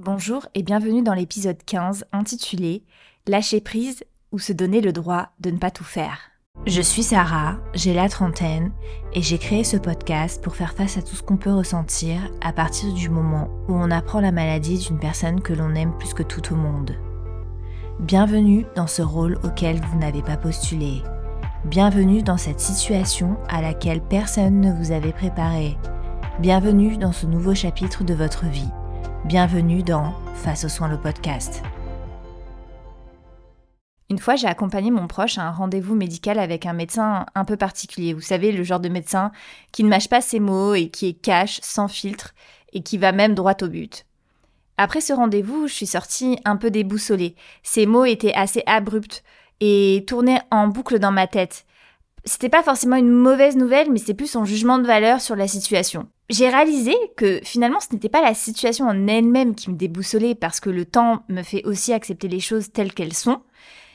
Bonjour et bienvenue dans l'épisode 15 intitulé Lâcher prise ou se donner le droit de ne pas tout faire. Je suis Sarah, j'ai la trentaine et j'ai créé ce podcast pour faire face à tout ce qu'on peut ressentir à partir du moment où on apprend la maladie d'une personne que l'on aime plus que tout au monde. Bienvenue dans ce rôle auquel vous n'avez pas postulé. Bienvenue dans cette situation à laquelle personne ne vous avait préparé. Bienvenue dans ce nouveau chapitre de votre vie. Bienvenue dans Face aux soins le podcast. Une fois, j'ai accompagné mon proche à un rendez-vous médical avec un médecin un peu particulier. Vous savez, le genre de médecin qui ne mâche pas ses mots et qui est cash, sans filtre, et qui va même droit au but. Après ce rendez-vous, je suis sortie un peu déboussolée. Ces mots étaient assez abrupts et tournaient en boucle dans ma tête. C'était pas forcément une mauvaise nouvelle, mais c'est plus son jugement de valeur sur la situation j'ai réalisé que finalement ce n'était pas la situation en elle-même qui me déboussolait parce que le temps me fait aussi accepter les choses telles qu'elles sont.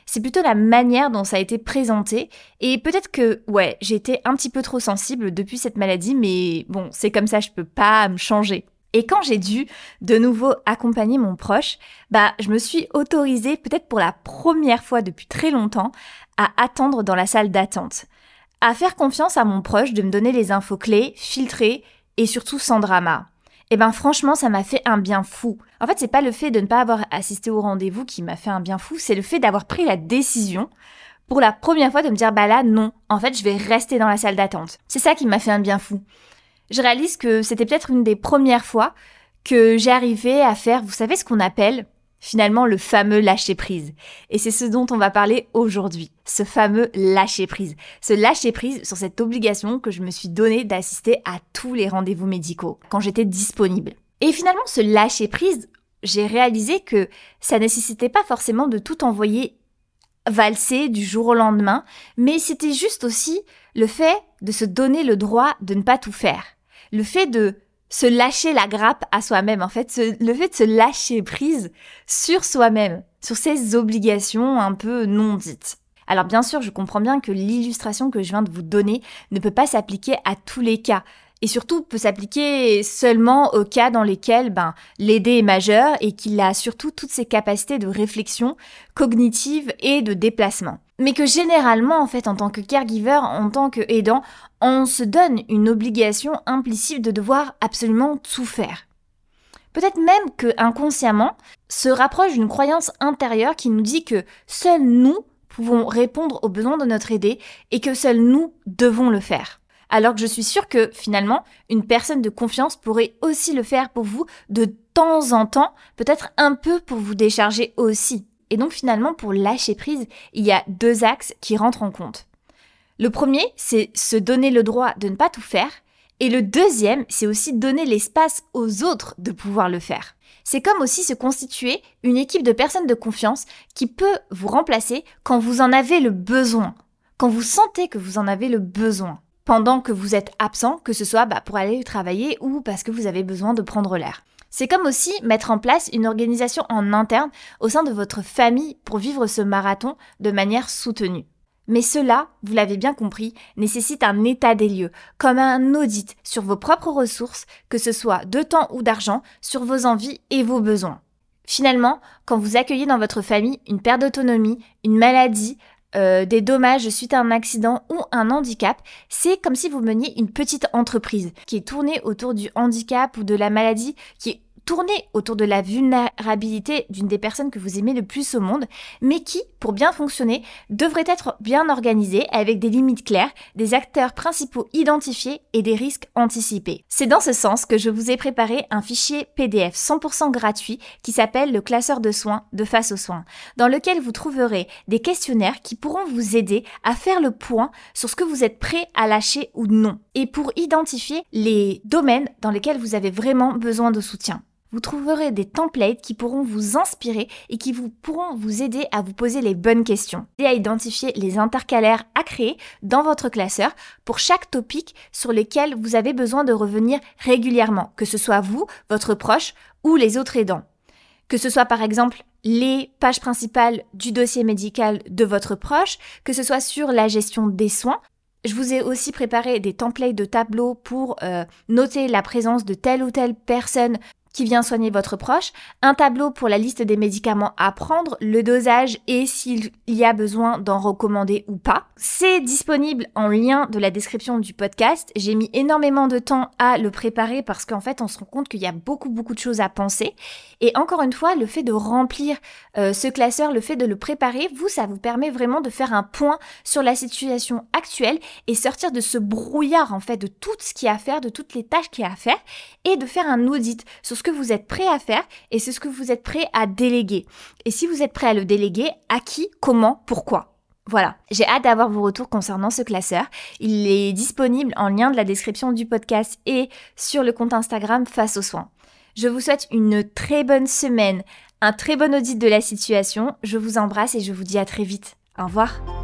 C'est plutôt la manière dont ça a été présenté et peut-être que ouais, j'ai été un petit peu trop sensible depuis cette maladie mais bon, c'est comme ça, je peux pas me changer. Et quand j'ai dû de nouveau accompagner mon proche, bah je me suis autorisée peut-être pour la première fois depuis très longtemps à attendre dans la salle d'attente à faire confiance à mon proche de me donner les infos clés, filtrées et surtout sans drama. Et eh ben franchement, ça m'a fait un bien fou. En fait, c'est pas le fait de ne pas avoir assisté au rendez-vous qui m'a fait un bien fou, c'est le fait d'avoir pris la décision pour la première fois de me dire bah là non, en fait, je vais rester dans la salle d'attente. C'est ça qui m'a fait un bien fou. Je réalise que c'était peut-être une des premières fois que arrivé à faire, vous savez ce qu'on appelle finalement le fameux lâcher prise. Et c'est ce dont on va parler aujourd'hui, ce fameux lâcher prise. Ce lâcher prise sur cette obligation que je me suis donnée d'assister à tous les rendez-vous médicaux quand j'étais disponible. Et finalement, ce lâcher prise, j'ai réalisé que ça nécessitait pas forcément de tout envoyer valser du jour au lendemain, mais c'était juste aussi le fait de se donner le droit de ne pas tout faire. Le fait de se lâcher la grappe à soi-même, en fait, le fait de se lâcher prise sur soi-même, sur ses obligations un peu non dites. Alors bien sûr, je comprends bien que l'illustration que je viens de vous donner ne peut pas s'appliquer à tous les cas et surtout peut s'appliquer seulement aux cas dans lesquels ben, l'aider est majeur et qu'il a surtout toutes ses capacités de réflexion cognitive et de déplacement. Mais que généralement, en fait, en tant que caregiver, en tant qu'aidant, on se donne une obligation implicite de devoir absolument tout faire. Peut-être même que inconsciemment se rapproche d'une croyance intérieure qui nous dit que seuls nous pouvons répondre aux besoins de notre aidé et que seuls nous devons le faire alors que je suis sûre que finalement, une personne de confiance pourrait aussi le faire pour vous de temps en temps, peut-être un peu pour vous décharger aussi. Et donc finalement, pour lâcher prise, il y a deux axes qui rentrent en compte. Le premier, c'est se donner le droit de ne pas tout faire. Et le deuxième, c'est aussi donner l'espace aux autres de pouvoir le faire. C'est comme aussi se constituer une équipe de personnes de confiance qui peut vous remplacer quand vous en avez le besoin, quand vous sentez que vous en avez le besoin pendant que vous êtes absent, que ce soit bah, pour aller travailler ou parce que vous avez besoin de prendre l'air. C'est comme aussi mettre en place une organisation en interne au sein de votre famille pour vivre ce marathon de manière soutenue. Mais cela, vous l'avez bien compris, nécessite un état des lieux, comme un audit sur vos propres ressources, que ce soit de temps ou d'argent, sur vos envies et vos besoins. Finalement, quand vous accueillez dans votre famille une perte d'autonomie, une maladie, euh, des dommages suite à un accident ou un handicap, c'est comme si vous meniez une petite entreprise qui est tournée autour du handicap ou de la maladie, qui est tourner autour de la vulnérabilité d'une des personnes que vous aimez le plus au monde, mais qui, pour bien fonctionner, devrait être bien organisée avec des limites claires, des acteurs principaux identifiés et des risques anticipés. C'est dans ce sens que je vous ai préparé un fichier PDF 100% gratuit qui s'appelle le classeur de soins de face aux soins, dans lequel vous trouverez des questionnaires qui pourront vous aider à faire le point sur ce que vous êtes prêt à lâcher ou non, et pour identifier les domaines dans lesquels vous avez vraiment besoin de soutien vous trouverez des templates qui pourront vous inspirer et qui vous pourront vous aider à vous poser les bonnes questions et à identifier les intercalaires à créer dans votre classeur pour chaque topic sur lesquels vous avez besoin de revenir régulièrement, que ce soit vous, votre proche ou les autres aidants. Que ce soit par exemple les pages principales du dossier médical de votre proche, que ce soit sur la gestion des soins, je vous ai aussi préparé des templates de tableaux pour euh, noter la présence de telle ou telle personne qui vient soigner votre proche, un tableau pour la liste des médicaments à prendre, le dosage et s'il y a besoin d'en recommander ou pas. C'est disponible en lien de la description du podcast. J'ai mis énormément de temps à le préparer parce qu'en fait on se rend compte qu'il y a beaucoup beaucoup de choses à penser. Et encore une fois, le fait de remplir euh, ce classeur, le fait de le préparer, vous, ça vous permet vraiment de faire un point sur la situation actuelle et sortir de ce brouillard en fait de tout ce qu'il y a à faire, de toutes les tâches qu'il y a à faire et de faire un audit sur ce que vous êtes prêt à faire et ce que vous êtes prêt à déléguer. Et si vous êtes prêt à le déléguer, à qui, comment, pourquoi? Voilà, j'ai hâte d'avoir vos retours concernant ce classeur. Il est disponible en lien de la description du podcast et sur le compte Instagram Face aux soins. Je vous souhaite une très bonne semaine, un très bon audit de la situation. Je vous embrasse et je vous dis à très vite. Au revoir.